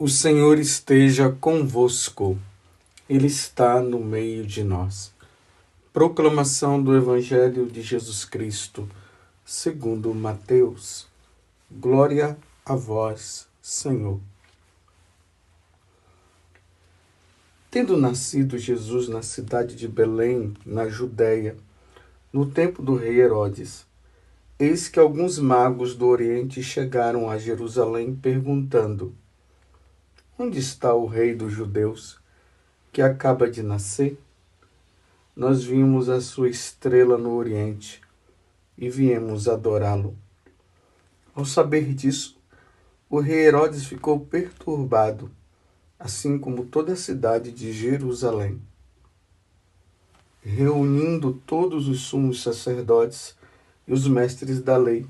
O Senhor esteja convosco, Ele está no meio de nós. Proclamação do Evangelho de Jesus Cristo, segundo Mateus. Glória a vós, Senhor. Tendo nascido Jesus na cidade de Belém, na Judéia, no tempo do rei Herodes, eis que alguns magos do Oriente chegaram a Jerusalém perguntando: Onde está o rei dos judeus, que acaba de nascer? Nós vimos a sua estrela no Oriente e viemos adorá-lo. Ao saber disso, o rei Herodes ficou perturbado, assim como toda a cidade de Jerusalém. Reunindo todos os sumos sacerdotes e os mestres da lei,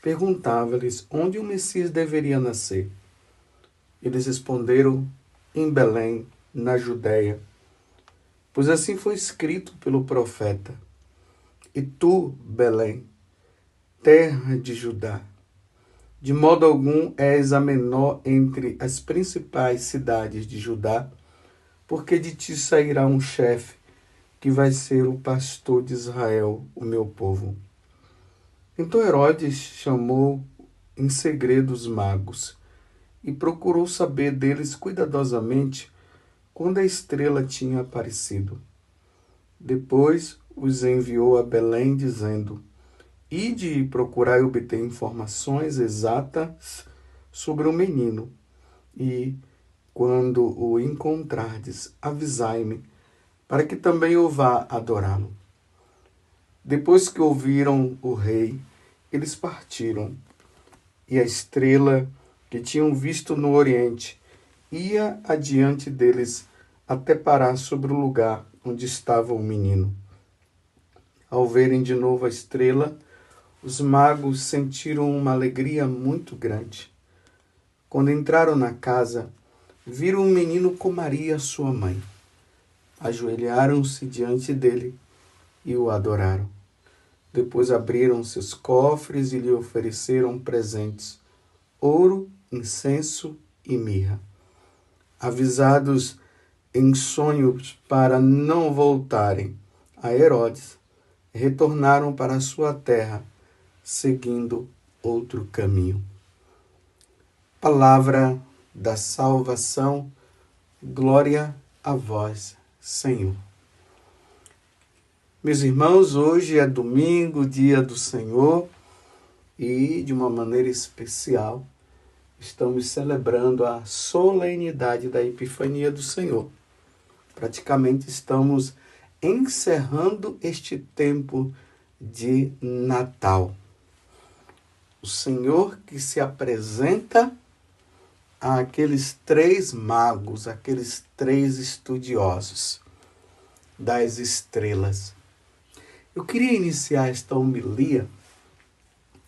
perguntava-lhes onde o Messias deveria nascer. Eles responderam: Em Belém, na Judéia. Pois assim foi escrito pelo profeta: E tu, Belém, terra de Judá, de modo algum és a menor entre as principais cidades de Judá, porque de ti sairá um chefe que vai ser o pastor de Israel, o meu povo. Então Herodes chamou em segredo os magos e procurou saber deles cuidadosamente quando a estrela tinha aparecido. Depois os enviou a Belém, dizendo: Ide procurar obter informações exatas sobre o menino, e, quando o encontrardes, avisai-me, para que também eu vá adorá-lo. Depois que ouviram o rei, eles partiram, e a estrela que tinham visto no Oriente, ia adiante deles até parar sobre o lugar onde estava o menino. Ao verem de novo a estrela, os magos sentiram uma alegria muito grande. Quando entraram na casa, viram o menino com Maria, sua mãe. Ajoelharam-se diante dele e o adoraram. Depois abriram seus cofres e lhe ofereceram presentes: ouro, incenso e mirra. Avisados em sonhos para não voltarem a Herodes, retornaram para sua terra, seguindo outro caminho. Palavra da salvação, glória a vós, Senhor. Meus irmãos, hoje é domingo, dia do Senhor, e de uma maneira especial estamos celebrando a solenidade da Epifania do Senhor. Praticamente estamos encerrando este tempo de Natal. O Senhor que se apresenta àqueles três magos, aqueles três estudiosos das estrelas. Eu queria iniciar esta homilia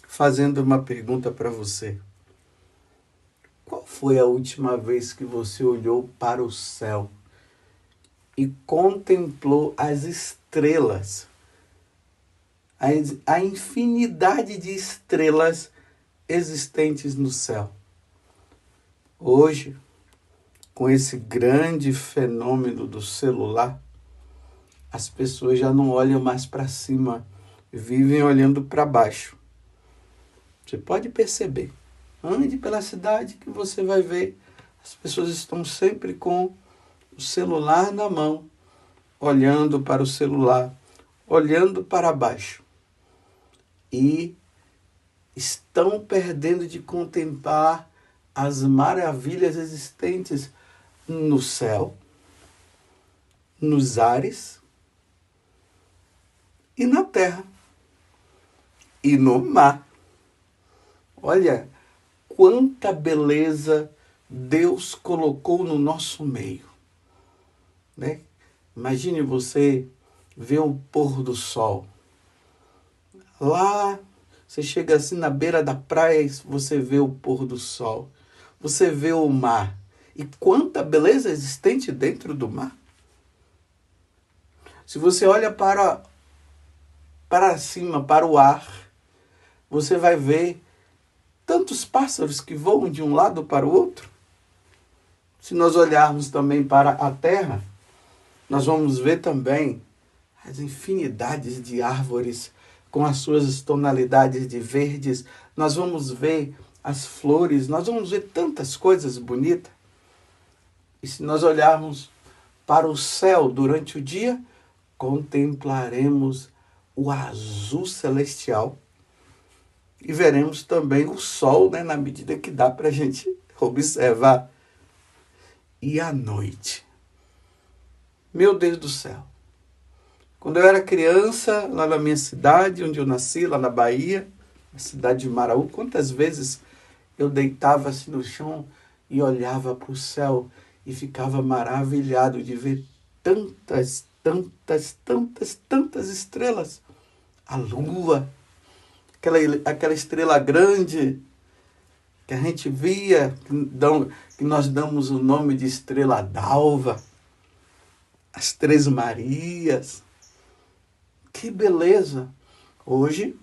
fazendo uma pergunta para você. Qual foi a última vez que você olhou para o céu e contemplou as estrelas? A, infinidade de estrelas existentes no céu. Hoje, com esse grande fenômeno do celular, as pessoas já não olham mais para cima, vivem olhando para baixo. Você pode perceber. Ande pela cidade que você vai ver as pessoas estão sempre com o celular na mão, olhando para o celular, olhando para baixo. E estão perdendo de contemplar as maravilhas existentes no céu, nos ares e na terra e no mar. Olha, quanta beleza Deus colocou no nosso meio. Né? Imagine você ver o pôr do sol. Lá, você chega assim na beira da praia você vê o pôr do sol. Você vê o mar. E quanta beleza existente dentro do mar. Se você olha para, para cima, para o ar, você vai ver tantos pássaros que voam de um lado para o outro. Se nós olharmos também para a terra, nós vamos ver também as infinidades de árvores com as suas tonalidades de verdes. Nós vamos ver as flores, nós vamos ver tantas coisas bonitas. E se nós olharmos para o céu durante o dia, contemplaremos o azul celestial e veremos também o sol, né, na medida que dá para a gente observar. E à noite, meu Deus do céu, quando eu era criança, lá na minha cidade, onde eu nasci, lá na Bahia, na cidade de Maraú, quantas vezes eu deitava assim no chão e olhava para o céu e ficava maravilhado de ver tantas, tantas, tantas, tantas estrelas. A lua, aquela, aquela estrela grande que a gente via, que nós damos o nome de estrela d'alva, as Três Marias. Que beleza! Hoje,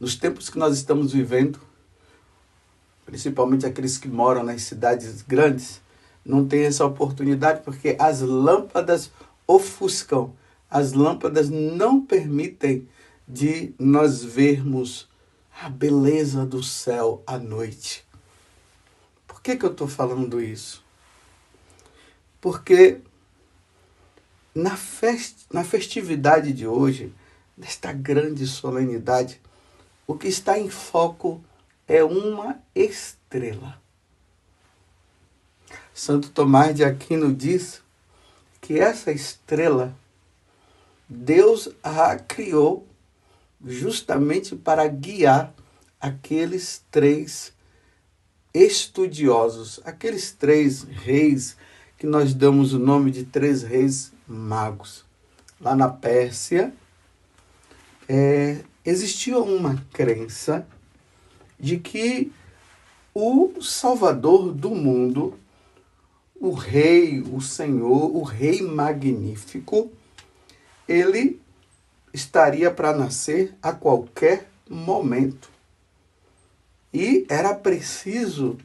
nos tempos que nós estamos vivendo, principalmente aqueles que moram nas cidades grandes, não tem essa oportunidade porque as lâmpadas ofuscam, as lâmpadas não permitem de nós vermos a beleza do céu à noite. Por que, que eu estou falando isso? Porque na, fest, na festividade de hoje, nesta grande solenidade, o que está em foco é uma estrela. Santo Tomás de Aquino diz que essa estrela, Deus a criou justamente para guiar aqueles três estudiosos, aqueles três reis que nós damos o nome de três reis magos. Lá na Pérsia, é, existia uma crença de que o Salvador do mundo o rei, o Senhor, o rei magnífico, ele estaria para nascer a qualquer momento. E era preciso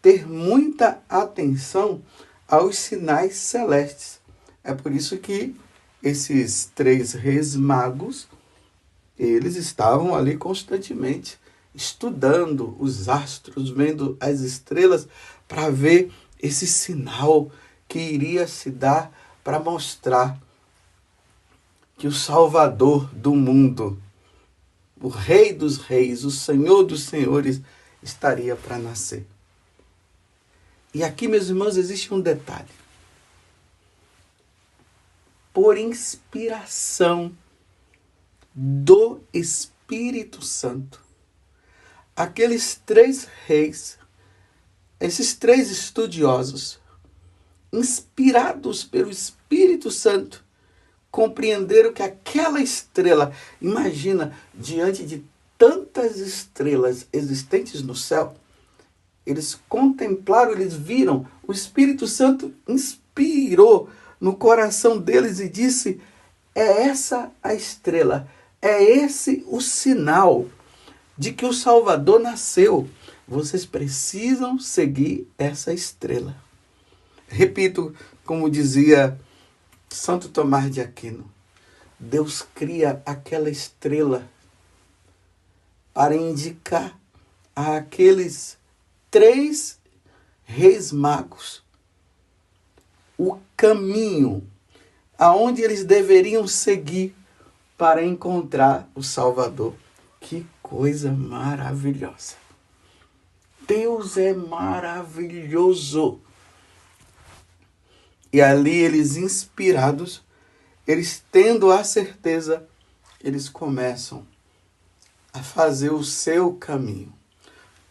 ter muita atenção aos sinais celestes. É por isso que esses três reis magos, eles estavam ali constantemente estudando os astros, vendo as estrelas para ver esse sinal que iria se dar para mostrar que o Salvador do mundo, o Rei dos Reis, o Senhor dos Senhores, estaria para nascer. E aqui, meus irmãos, existe um detalhe. Por inspiração do Espírito Santo, aqueles três reis esses três estudiosos, inspirados pelo Espírito Santo, compreenderam que aquela estrela, imagina, diante de tantas estrelas existentes no céu, eles contemplaram, eles viram, o Espírito Santo inspirou no coração deles e disse: é essa a estrela, é esse o sinal de que o Salvador nasceu. Vocês precisam seguir essa estrela. Repito, como dizia Santo Tomás de Aquino, Deus cria aquela estrela para indicar àqueles três reis magos o caminho aonde eles deveriam seguir para encontrar o Salvador. Que coisa maravilhosa! Deus é maravilhoso. E ali eles inspirados, eles tendo a certeza, eles começam a fazer o seu caminho.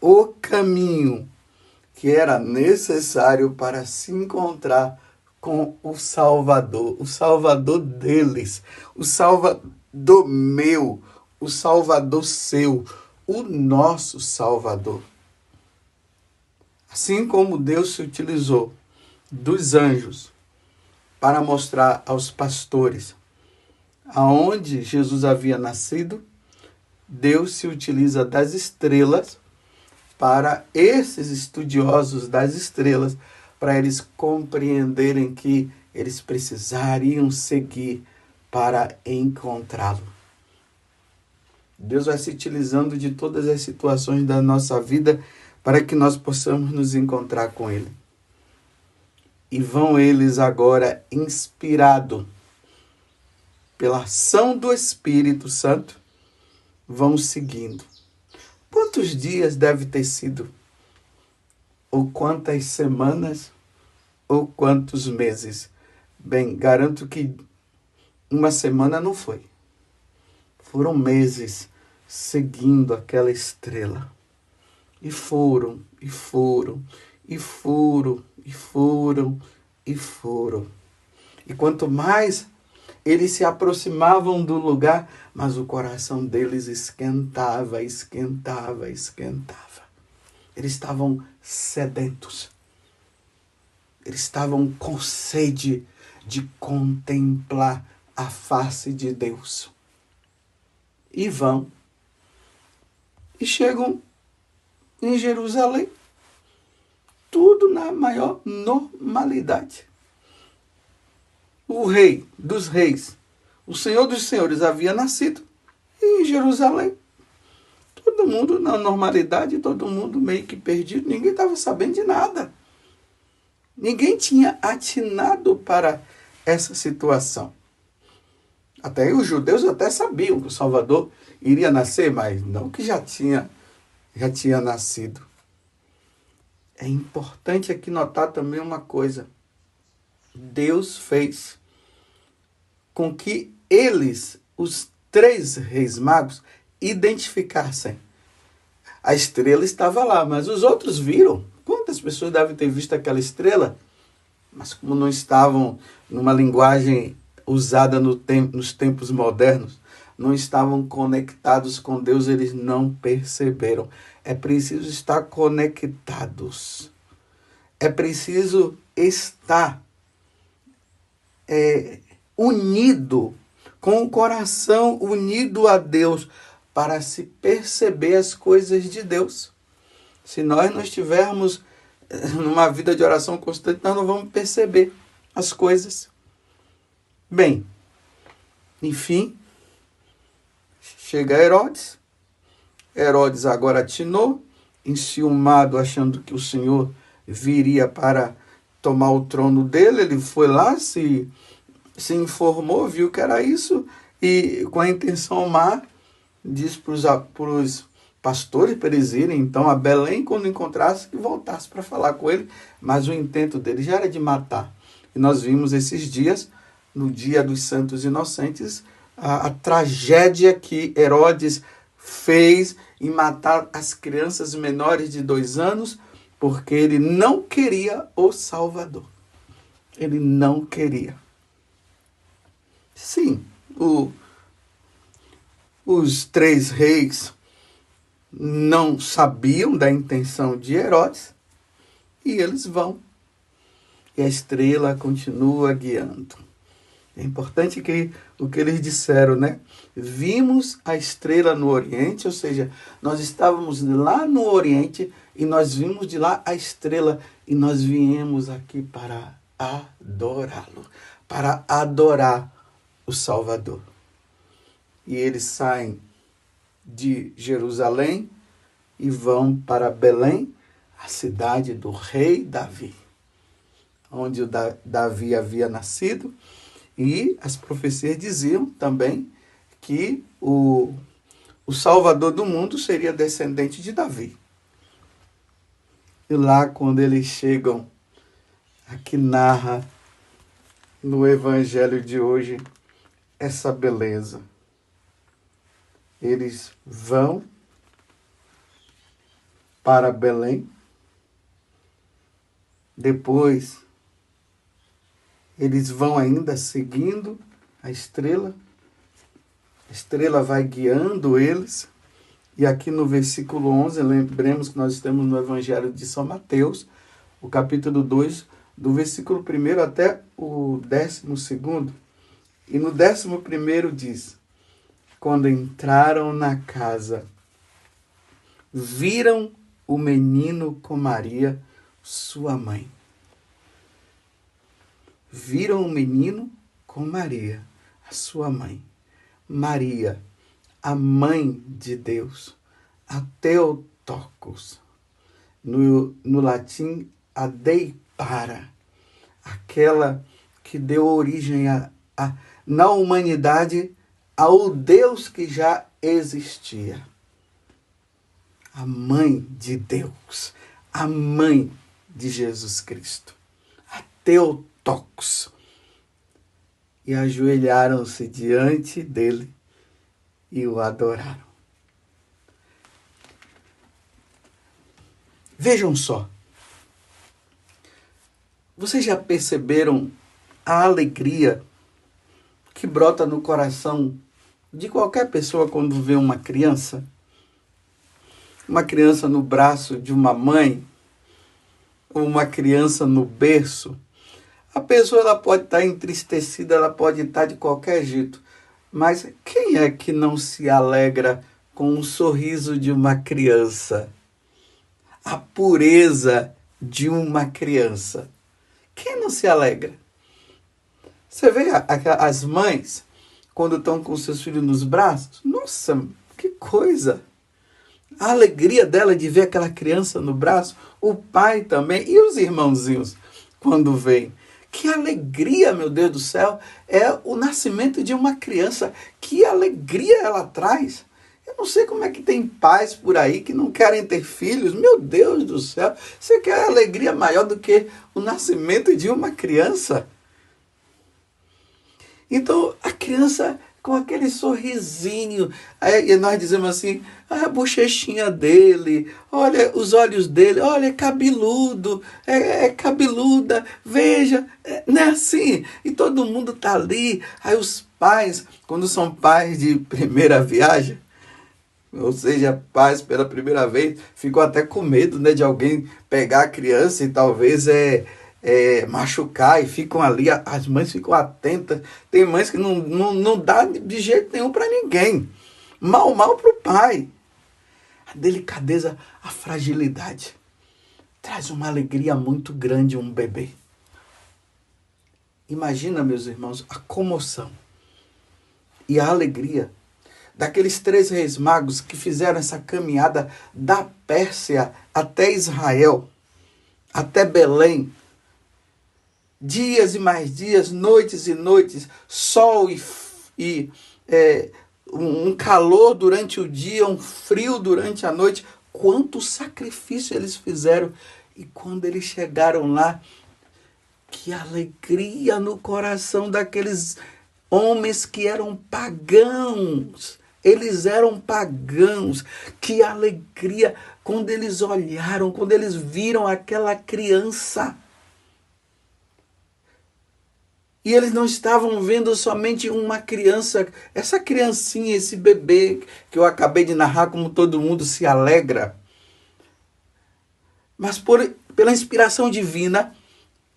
O caminho que era necessário para se encontrar com o Salvador, o Salvador deles, o Salvador meu, o Salvador seu, o nosso Salvador. Assim como Deus se utilizou dos anjos para mostrar aos pastores aonde Jesus havia nascido, Deus se utiliza das estrelas para esses estudiosos das estrelas, para eles compreenderem que eles precisariam seguir para encontrá-lo. Deus vai se utilizando de todas as situações da nossa vida para que nós possamos nos encontrar com Ele. E vão eles agora, inspirados pela ação do Espírito Santo, vão seguindo. Quantos dias deve ter sido? Ou quantas semanas? Ou quantos meses? Bem, garanto que uma semana não foi. Foram meses seguindo aquela estrela. E foram, e foram, e foram, e foram, e foram. E quanto mais eles se aproximavam do lugar, mas o coração deles esquentava, esquentava, esquentava. Eles estavam sedentos. Eles estavam com sede de contemplar a face de Deus. E vão e chegam em Jerusalém. Tudo na maior normalidade. O rei dos reis, o senhor dos senhores havia nascido em Jerusalém. Todo mundo na normalidade, todo mundo meio que perdido, ninguém estava sabendo de nada. Ninguém tinha atinado para essa situação. Até os judeus até sabiam que o Salvador iria nascer, mas não que já tinha já tinha nascido. É importante aqui notar também uma coisa. Deus fez com que eles, os três reis magos, identificassem. A estrela estava lá, mas os outros viram. Quantas pessoas devem ter visto aquela estrela? Mas como não estavam numa linguagem usada no nos tempos modernos, não estavam conectados com Deus, eles não perceberam. É preciso estar conectados. É preciso estar é, unido, com o coração unido a Deus, para se perceber as coisas de Deus. Se nós não estivermos eh, numa vida de oração constante, nós não vamos perceber as coisas. Bem, enfim, chega Herodes. Herodes agora atinou, enciumado, achando que o Senhor viria para tomar o trono dele. Ele foi lá, se, se informou, viu que era isso, e com a intenção má, diz para os pastores para eles irem então a Belém, quando encontrasse, que voltasse para falar com ele, mas o intento dele já era de matar. E nós vimos esses dias, no dia dos Santos Inocentes, a, a tragédia que Herodes fez em matar as crianças menores de dois anos, porque ele não queria o Salvador. Ele não queria. Sim, o, os três reis não sabiam da intenção de Herodes e eles vão. E a estrela continua guiando. É importante que o que eles disseram, né? Vimos a estrela no Oriente, ou seja, nós estávamos lá no Oriente e nós vimos de lá a estrela e nós viemos aqui para adorá-lo, para adorar o Salvador. E eles saem de Jerusalém e vão para Belém, a cidade do rei Davi, onde Davi havia nascido e as profecias diziam também que o, o Salvador do mundo seria descendente de Davi. E lá, quando eles chegam, aqui narra no Evangelho de hoje essa beleza. Eles vão para Belém, depois eles vão ainda seguindo a estrela, a estrela vai guiando eles. E aqui no versículo 11, lembremos que nós estamos no Evangelho de São Mateus, o capítulo 2, do versículo 1 até o 12. E no 11 diz: Quando entraram na casa, viram o menino com Maria, sua mãe. Viram o menino com Maria, a sua mãe. Maria, a mãe de Deus, a Theotokos. No, no latim, a Deipara, aquela que deu origem a, a, na humanidade ao Deus que já existia a mãe de Deus, a mãe de Jesus Cristo, a Teotocos. E ajoelharam-se diante dele e o adoraram. Vejam só. Vocês já perceberam a alegria que brota no coração de qualquer pessoa quando vê uma criança? uma criança no braço de uma mãe, ou uma criança no berço, a pessoa ela pode estar entristecida, ela pode estar de qualquer jeito, mas quem é que não se alegra com o sorriso de uma criança? A pureza de uma criança. Quem não se alegra? Você vê as mães, quando estão com seus filhos nos braços? Nossa, que coisa! a alegria dela de ver aquela criança no braço, o pai também e os irmãozinhos quando vêm. Que alegria, meu Deus do céu, é o nascimento de uma criança. Que alegria ela traz. Eu não sei como é que tem pais por aí que não querem ter filhos. Meu Deus do céu, você quer alegria maior do que o nascimento de uma criança? Então, a criança com aquele sorrisinho. E nós dizemos assim: ah, a bochechinha dele, olha os olhos dele, olha, é cabeludo, é, é cabeluda, veja, é, não é assim? E todo mundo tá ali. Aí os pais, quando são pais de primeira viagem, ou seja, pais pela primeira vez, ficam até com medo né, de alguém pegar a criança e talvez é é, machucar e ficam ali, as mães ficam atentas. Tem mães que não, não, não dá de jeito nenhum para ninguém. Mal, mal para o pai. A delicadeza, a fragilidade. Traz uma alegria muito grande um bebê. Imagina, meus irmãos, a comoção e a alegria daqueles três reis magos que fizeram essa caminhada da Pérsia até Israel, até Belém, dias e mais dias, noites e noites, sol e, e é, um calor durante o dia, um frio durante a noite. Quanto sacrifício eles fizeram. E quando eles chegaram lá, que alegria no coração daqueles homens que eram pagãos. Eles eram pagãos. Que alegria quando eles olharam, quando eles viram aquela criança e eles não estavam vendo somente uma criança, essa criancinha, esse bebê que eu acabei de narrar, como todo mundo se alegra. Mas por, pela inspiração divina,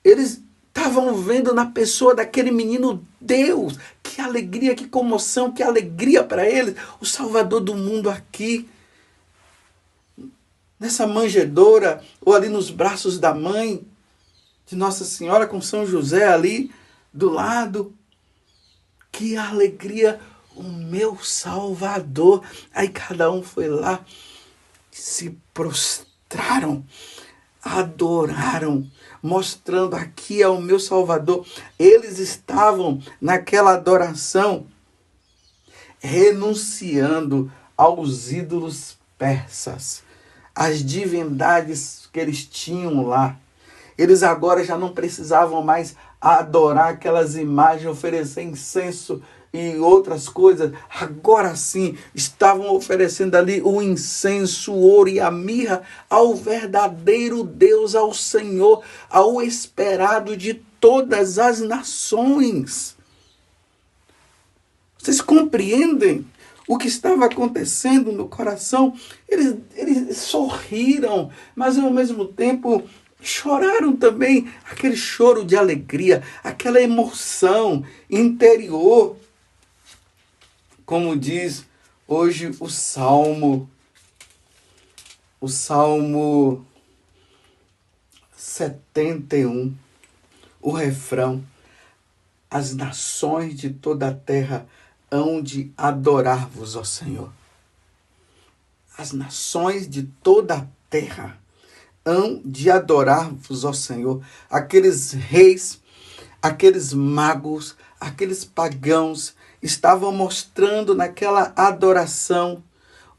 eles estavam vendo na pessoa daquele menino Deus. Que alegria, que comoção, que alegria para eles. O Salvador do mundo aqui. Nessa manjedoura, ou ali nos braços da mãe de Nossa Senhora com São José ali do lado. Que alegria, o meu Salvador. Aí cada um foi lá, se prostraram, adoraram, mostrando aqui é o meu Salvador. Eles estavam naquela adoração, renunciando aos ídolos persas, às divindades que eles tinham lá. Eles agora já não precisavam mais adorar aquelas imagens, oferecer incenso e outras coisas, agora sim estavam oferecendo ali o incenso, o ouro e a mirra ao verdadeiro Deus, ao Senhor, ao esperado de todas as nações. Vocês compreendem o que estava acontecendo no coração? Eles, eles sorriram, mas ao mesmo tempo choraram também aquele choro de alegria, aquela emoção interior. Como diz hoje o salmo, o Salmo 71, o refrão: As nações de toda a terra hão de adorar-vos, ó Senhor. As nações de toda a terra hão de adorar-vos, ó Senhor. Aqueles reis, aqueles magos, aqueles pagãos estavam mostrando naquela adoração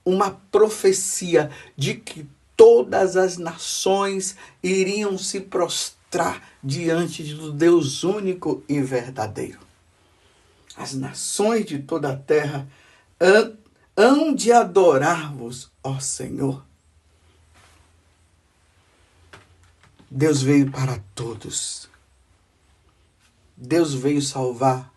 uma profecia de que todas as nações iriam se prostrar diante do Deus único e verdadeiro. As nações de toda a terra hão de adorar-vos, ó Senhor. Deus veio para todos. Deus veio salvar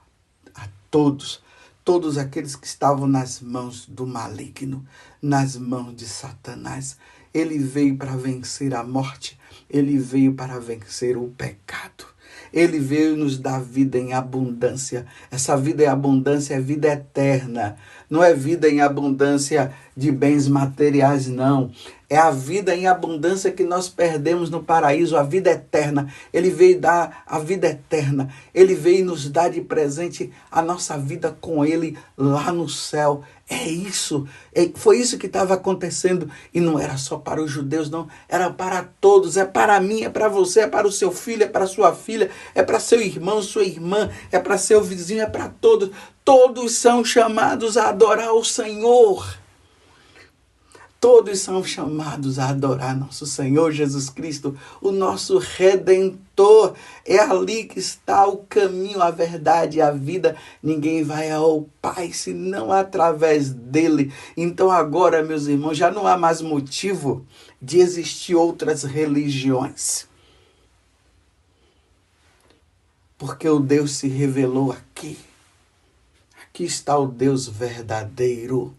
a todos todos aqueles que estavam nas mãos do maligno, nas mãos de Satanás. Ele veio para vencer a morte, ele veio para vencer o pecado. Ele veio nos dar vida em abundância. Essa vida em abundância é vida eterna. Não é vida em abundância de bens materiais, não. É a vida em abundância que nós perdemos no paraíso, a vida eterna. Ele veio dar a vida eterna. Ele veio nos dar de presente a nossa vida com Ele lá no céu. É isso. É, foi isso que estava acontecendo. E não era só para os judeus, não. Era para todos. É para mim, é para você, é para o seu filho, é para sua filha, é para seu irmão, sua irmã, é para seu vizinho, é para todos. Todos são chamados a adorar o Senhor. Todos são chamados a adorar nosso Senhor Jesus Cristo, o nosso redentor. É ali que está o caminho, a verdade e a vida. Ninguém vai ao Pai senão através dele. Então, agora, meus irmãos, já não há mais motivo de existir outras religiões. Porque o Deus se revelou aqui. Aqui está o Deus verdadeiro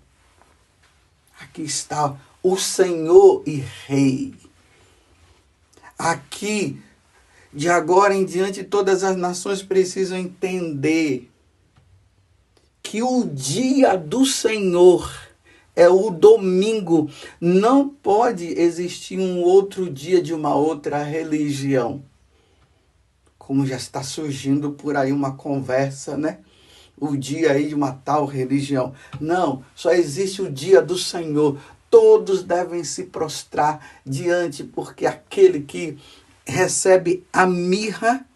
Aqui está o Senhor e Rei. Aqui, de agora em diante, todas as nações precisam entender que o dia do Senhor é o domingo. Não pode existir um outro dia de uma outra religião. Como já está surgindo por aí uma conversa, né? O dia aí de uma tal religião. Não, só existe o dia do Senhor. Todos devem se prostrar diante, porque aquele que recebe a mirra,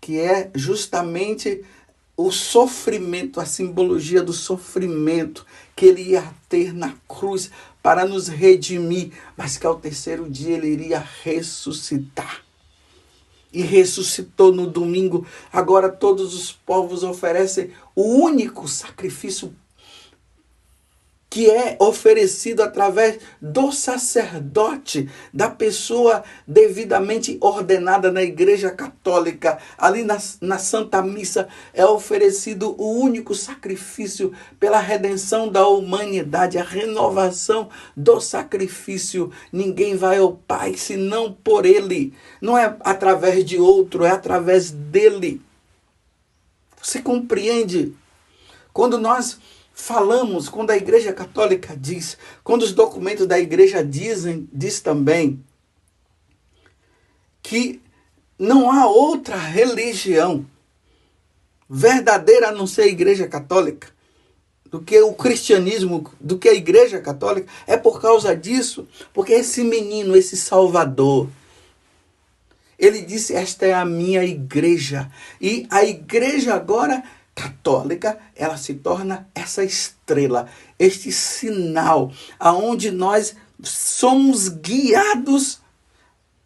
que é justamente o sofrimento, a simbologia do sofrimento que ele ia ter na cruz para nos redimir, mas que ao terceiro dia ele iria ressuscitar e ressuscitou no domingo. Agora todos os povos oferecem o único sacrifício que é oferecido através do sacerdote, da pessoa devidamente ordenada na Igreja Católica. Ali na, na Santa Missa é oferecido o único sacrifício pela redenção da humanidade, a renovação do sacrifício. Ninguém vai ao Pai senão por Ele. Não é através de outro, é através dele. Você compreende? Quando nós falamos, quando a Igreja Católica diz, quando os documentos da Igreja dizem, diz também que não há outra religião verdadeira a não ser a Igreja Católica, do que o cristianismo, do que a Igreja Católica, é por causa disso, porque esse menino, esse Salvador, ele disse: Esta é a minha igreja. E a igreja agora católica, ela se torna essa estrela, este sinal aonde nós somos guiados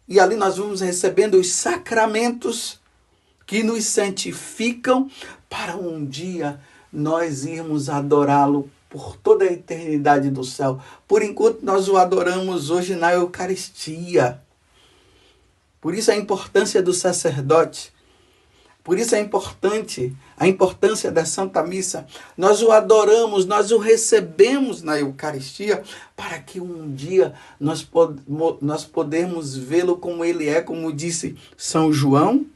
e ali nós vamos recebendo os sacramentos que nos santificam para um dia nós irmos adorá-lo por toda a eternidade do céu. Por enquanto nós o adoramos hoje na Eucaristia. Por isso a importância do sacerdote por isso é importante a importância da Santa Missa. Nós o adoramos, nós o recebemos na Eucaristia para que um dia nós, pod nós podemos vê-lo como ele é, como disse São João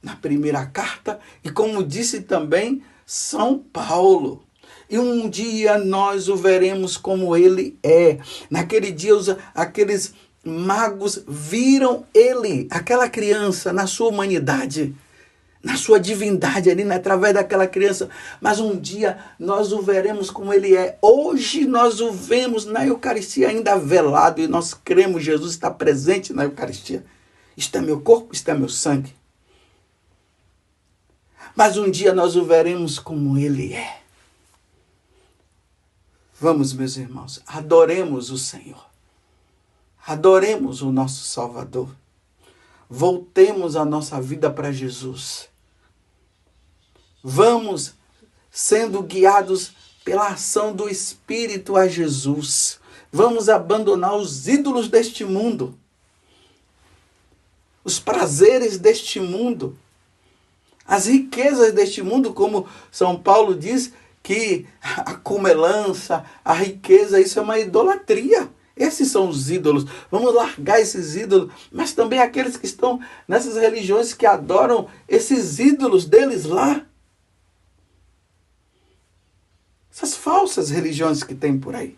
na primeira carta e como disse também São Paulo. e um dia nós o veremos como ele é. Naquele dia, os, aqueles magos viram ele, aquela criança, na sua humanidade, na sua divindade ali, né, através daquela criança. Mas um dia nós o veremos como ele é. Hoje nós o vemos na Eucaristia ainda velado e nós cremos Jesus está presente na Eucaristia. É meu corpo, é meu sangue. Mas um dia nós o veremos como ele é. Vamos, meus irmãos, adoremos o Senhor. Adoremos o nosso Salvador. Voltemos a nossa vida para Jesus. Vamos sendo guiados pela ação do Espírito a Jesus. Vamos abandonar os ídolos deste mundo, os prazeres deste mundo, as riquezas deste mundo, como São Paulo diz, que a comelança, a riqueza, isso é uma idolatria. Esses são os ídolos. Vamos largar esses ídolos, mas também aqueles que estão nessas religiões que adoram esses ídolos deles lá. Essas falsas religiões que tem por aí.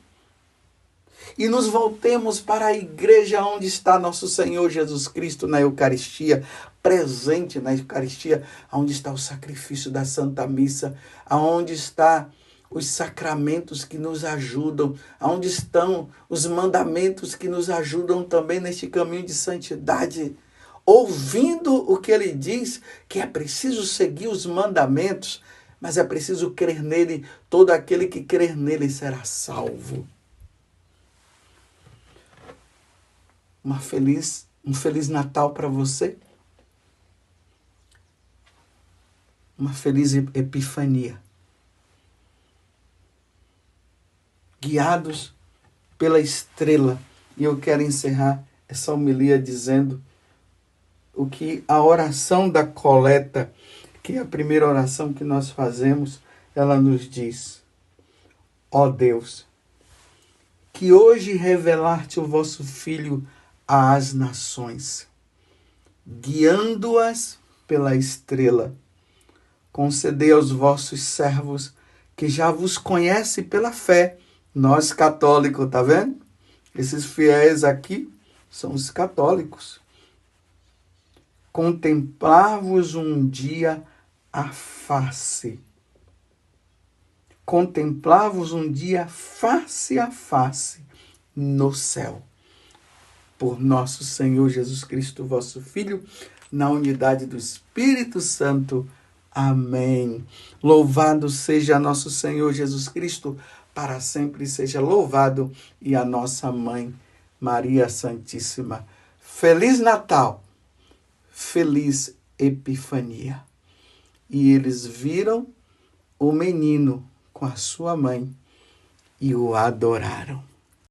E nos voltemos para a igreja onde está nosso Senhor Jesus Cristo na Eucaristia, presente na Eucaristia, onde está o sacrifício da Santa Missa, aonde está os sacramentos que nos ajudam, aonde estão os mandamentos que nos ajudam também neste caminho de santidade. Ouvindo o que ele diz, que é preciso seguir os mandamentos, mas é preciso crer nele, todo aquele que crer nele será salvo. Uma feliz, um feliz Natal para você. uma feliz epifania. Guiados pela estrela. E eu quero encerrar essa homilia dizendo o que a oração da coleta, que a primeira oração que nós fazemos, ela nos diz: Ó oh Deus, que hoje revelaste o vosso Filho às nações, guiando-as pela estrela concedei aos vossos servos que já vos conhecem pela fé. Nós católicos, tá vendo? Esses fiéis aqui são os católicos. Contemplar-vos um dia a face. Contemplar-vos um dia face a face no céu. Por nosso Senhor Jesus Cristo, vosso Filho, na unidade do Espírito Santo. Amém. Louvado seja nosso Senhor Jesus Cristo, para sempre seja louvado, e a nossa mãe, Maria Santíssima. Feliz Natal, feliz Epifania. E eles viram o menino com a sua mãe e o adoraram.